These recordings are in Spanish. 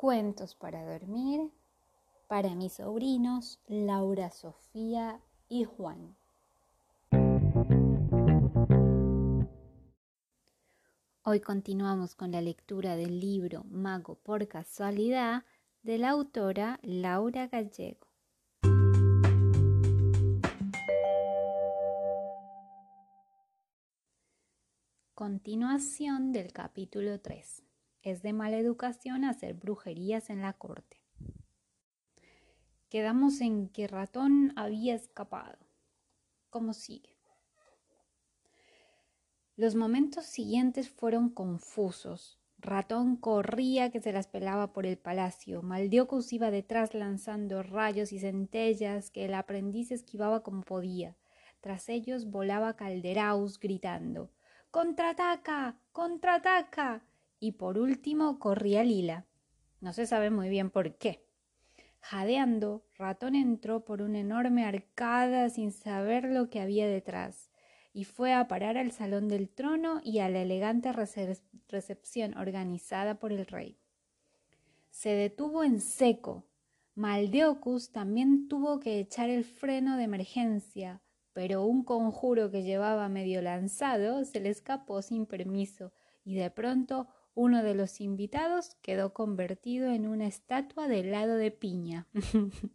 Cuentos para dormir para mis sobrinos Laura, Sofía y Juan. Hoy continuamos con la lectura del libro Mago por casualidad de la autora Laura Gallego. Continuación del capítulo 3. Es de mala educación hacer brujerías en la corte. Quedamos en que Ratón había escapado. ¿Cómo sigue? Los momentos siguientes fueron confusos. Ratón corría que se las pelaba por el palacio. Maldiocus iba detrás lanzando rayos y centellas que el aprendiz esquivaba como podía. Tras ellos volaba Calderaus gritando ¡Contraataca! ¡Contraataca! Y por último corría Lila. No se sabe muy bien por qué. Jadeando, Ratón entró por una enorme arcada sin saber lo que había detrás, y fue a parar al salón del trono y a la elegante recepción organizada por el rey. Se detuvo en seco. Maldeocus también tuvo que echar el freno de emergencia, pero un conjuro que llevaba medio lanzado se le escapó sin permiso, y de pronto uno de los invitados quedó convertido en una estatua de helado de piña.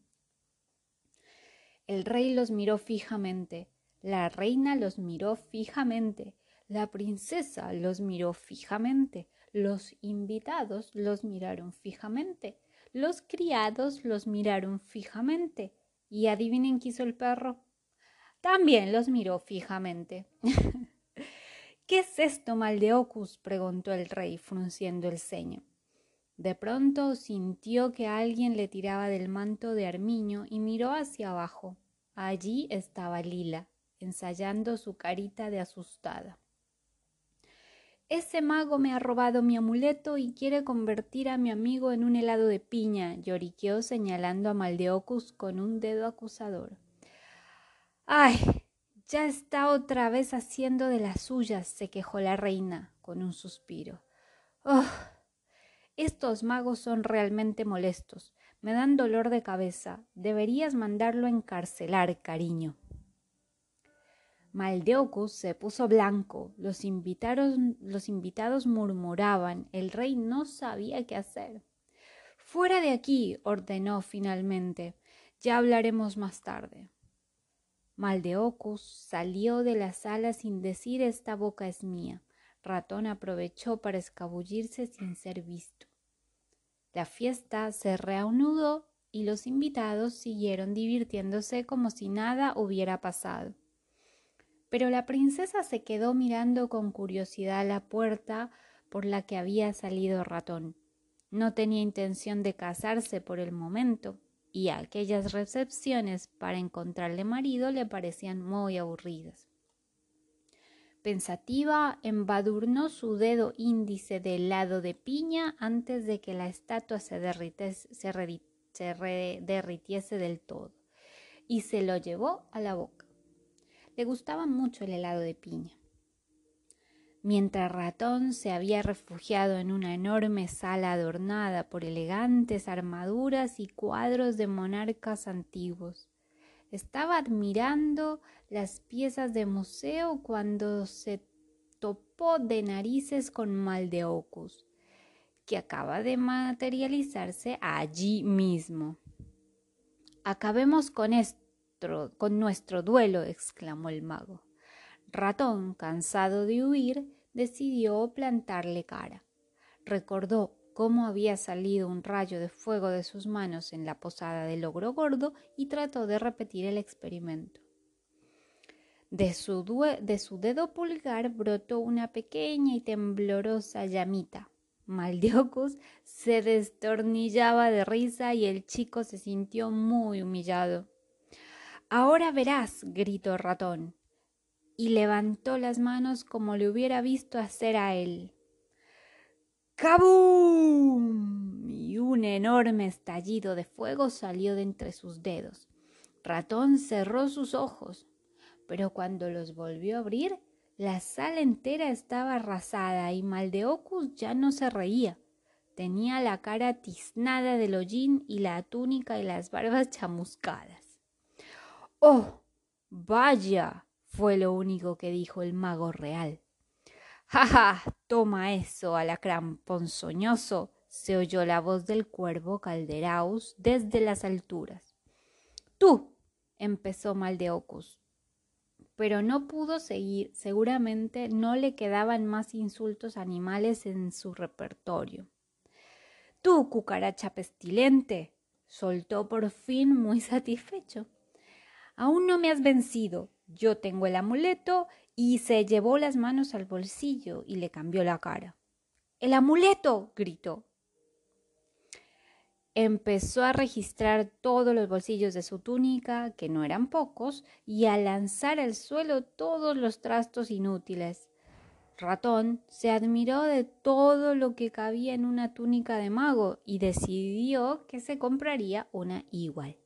El rey los miró fijamente, la reina los miró fijamente, la princesa los miró fijamente, los invitados los miraron fijamente, los criados los miraron fijamente. ¿Y adivinen qué hizo el perro? También los miró fijamente. ¿Qué es esto, Maldeocus? preguntó el rey, frunciendo el ceño. De pronto sintió que alguien le tiraba del manto de armiño y miró hacia abajo. Allí estaba Lila, ensayando su carita de asustada. Ese mago me ha robado mi amuleto y quiere convertir a mi amigo en un helado de piña, lloriqueó señalando a Maldeocus con un dedo acusador. ¡Ay! Ya está otra vez haciendo de las suyas, se quejó la reina con un suspiro. Oh, estos magos son realmente molestos. Me dan dolor de cabeza. Deberías mandarlo a encarcelar, cariño. Maldeocus se puso blanco. Los los invitados murmuraban. El rey no sabía qué hacer. Fuera de aquí, ordenó finalmente. Ya hablaremos más tarde. Maldeocus salió de la sala sin decir esta boca es mía. Ratón aprovechó para escabullirse sin ser visto. La fiesta se reanudó y los invitados siguieron divirtiéndose como si nada hubiera pasado. Pero la princesa se quedó mirando con curiosidad la puerta por la que había salido ratón. No tenía intención de casarse por el momento y aquellas recepciones para encontrarle marido le parecían muy aburridas. Pensativa, embadurnó su dedo índice del lado de piña antes de que la estatua se derritiese del todo y se lo llevó a la boca. Le gustaba mucho el helado de piña mientras Ratón se había refugiado en una enorme sala adornada por elegantes armaduras y cuadros de monarcas antiguos. Estaba admirando las piezas de museo cuando se topó de narices con Maldeocus, que acaba de materializarse allí mismo. Acabemos con esto, con nuestro duelo, exclamó el mago. Ratón, cansado de huir, decidió plantarle cara. Recordó cómo había salido un rayo de fuego de sus manos en la posada del ogro gordo y trató de repetir el experimento. De su, de su, dedo pulgar brotó una pequeña y temblorosa llamita. Maldiocus se destornillaba de risa y el chico se sintió muy humillado. Ahora verás, gritó el ratón y levantó las manos como le hubiera visto hacer a él. ¡Cabum! Y un enorme estallido de fuego salió de entre sus dedos. Ratón cerró sus ojos, pero cuando los volvió a abrir, la sala entera estaba arrasada y Maldeocus ya no se reía. Tenía la cara tiznada del hollín y la túnica y las barbas chamuscadas. ¡Oh! Vaya. Fue lo único que dijo el mago real. ¡Ja, ja! Toma eso, alacrán ponzoñoso, se oyó la voz del cuervo Calderaus desde las alturas. Tú, empezó Maldeocus, pero no pudo seguir. Seguramente no le quedaban más insultos animales en su repertorio. Tú, cucaracha pestilente, soltó por fin muy satisfecho. Aún no me has vencido. Yo tengo el amuleto y se llevó las manos al bolsillo y le cambió la cara. ¡El amuleto! gritó. Empezó a registrar todos los bolsillos de su túnica, que no eran pocos, y a lanzar al suelo todos los trastos inútiles. Ratón se admiró de todo lo que cabía en una túnica de mago y decidió que se compraría una igual.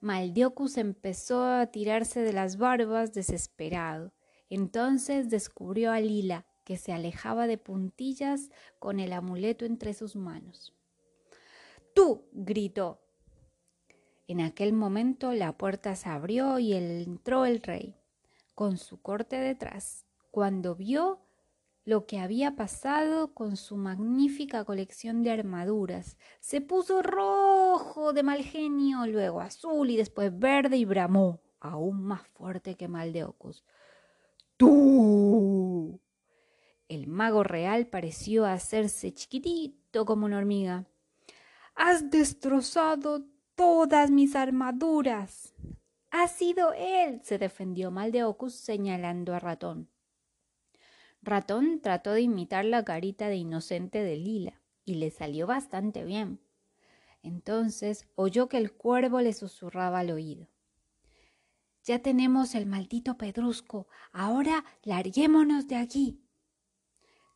Maldiocus empezó a tirarse de las barbas desesperado. Entonces descubrió a Lila, que se alejaba de puntillas con el amuleto entre sus manos. ¡Tú! gritó. En aquel momento la puerta se abrió y entró el rey, con su corte detrás. Cuando vio lo que había pasado con su magnífica colección de armaduras, se puso rojo de mal genio, luego azul y después verde y bramó, aún más fuerte que Maldeocus. ¡Tú! El mago real pareció hacerse chiquitito como una hormiga. Has destrozado todas mis armaduras. Ha sido él, se defendió Maldeocus señalando a Ratón. Ratón trató de imitar la carita de inocente de Lila y le salió bastante bien. Entonces oyó que el cuervo le susurraba al oído. Ya tenemos el maldito pedrusco. Ahora larguémonos de aquí.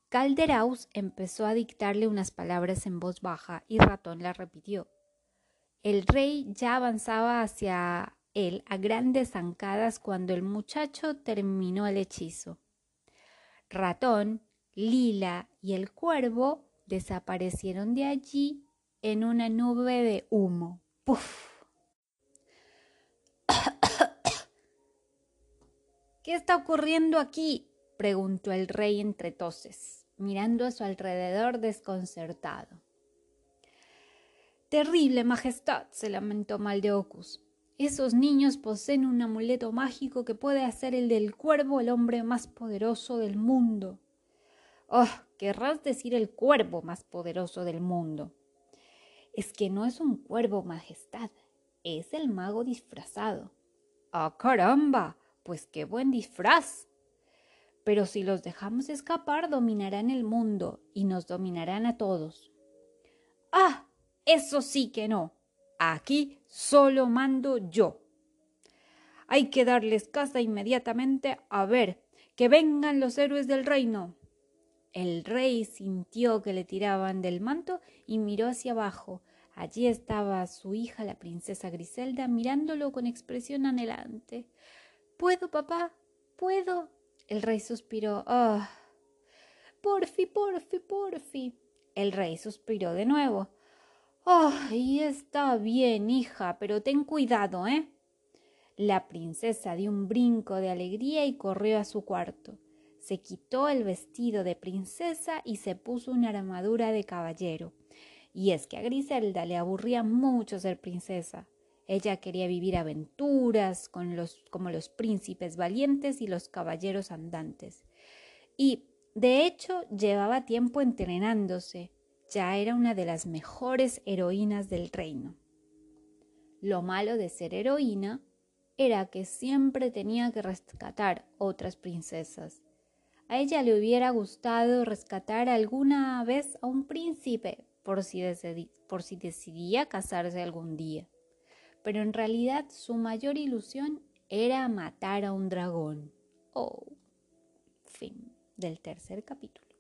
Calderaus empezó a dictarle unas palabras en voz baja y Ratón la repitió. El rey ya avanzaba hacia él a grandes zancadas cuando el muchacho terminó el hechizo. Ratón, Lila y el cuervo desaparecieron de allí en una nube de humo. ¡Puf! ¿Qué está ocurriendo aquí? preguntó el rey entre toses mirando a su alrededor desconcertado. Terrible majestad, se lamentó Maldeocus. Esos niños poseen un amuleto mágico que puede hacer el del cuervo el hombre más poderoso del mundo. Oh, querrás decir el cuervo más poderoso del mundo. Es que no es un cuervo, majestad, es el mago disfrazado. ¡Ah, caramba! Pues qué buen disfraz, pero si los dejamos escapar dominarán el mundo y nos dominarán a todos. Ah, eso sí que no. Aquí solo mando yo. Hay que darles casa inmediatamente a ver, que vengan los héroes del reino. El rey sintió que le tiraban del manto y miró hacia abajo. Allí estaba su hija, la princesa Griselda, mirándolo con expresión anhelante. ¿Puedo, papá? ¿Puedo? El rey suspiró. ¡Ah! Porfi, porfi, porfi. El rey suspiró de nuevo. ¡Ay, está bien, hija, pero ten cuidado, ¿eh? La princesa dio un brinco de alegría y corrió a su cuarto. Se quitó el vestido de princesa y se puso una armadura de caballero. Y es que a Griselda le aburría mucho ser princesa. Ella quería vivir aventuras con los, como los príncipes valientes y los caballeros andantes. Y, de hecho, llevaba tiempo entrenándose. Ya era una de las mejores heroínas del reino. Lo malo de ser heroína era que siempre tenía que rescatar otras princesas. A ella le hubiera gustado rescatar alguna vez a un príncipe por si, por si decidía casarse algún día pero en realidad su mayor ilusión era matar a un dragón. Oh, fin del tercer capítulo.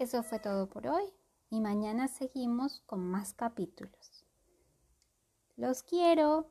Eso fue todo por hoy y mañana seguimos con más capítulos. Los quiero.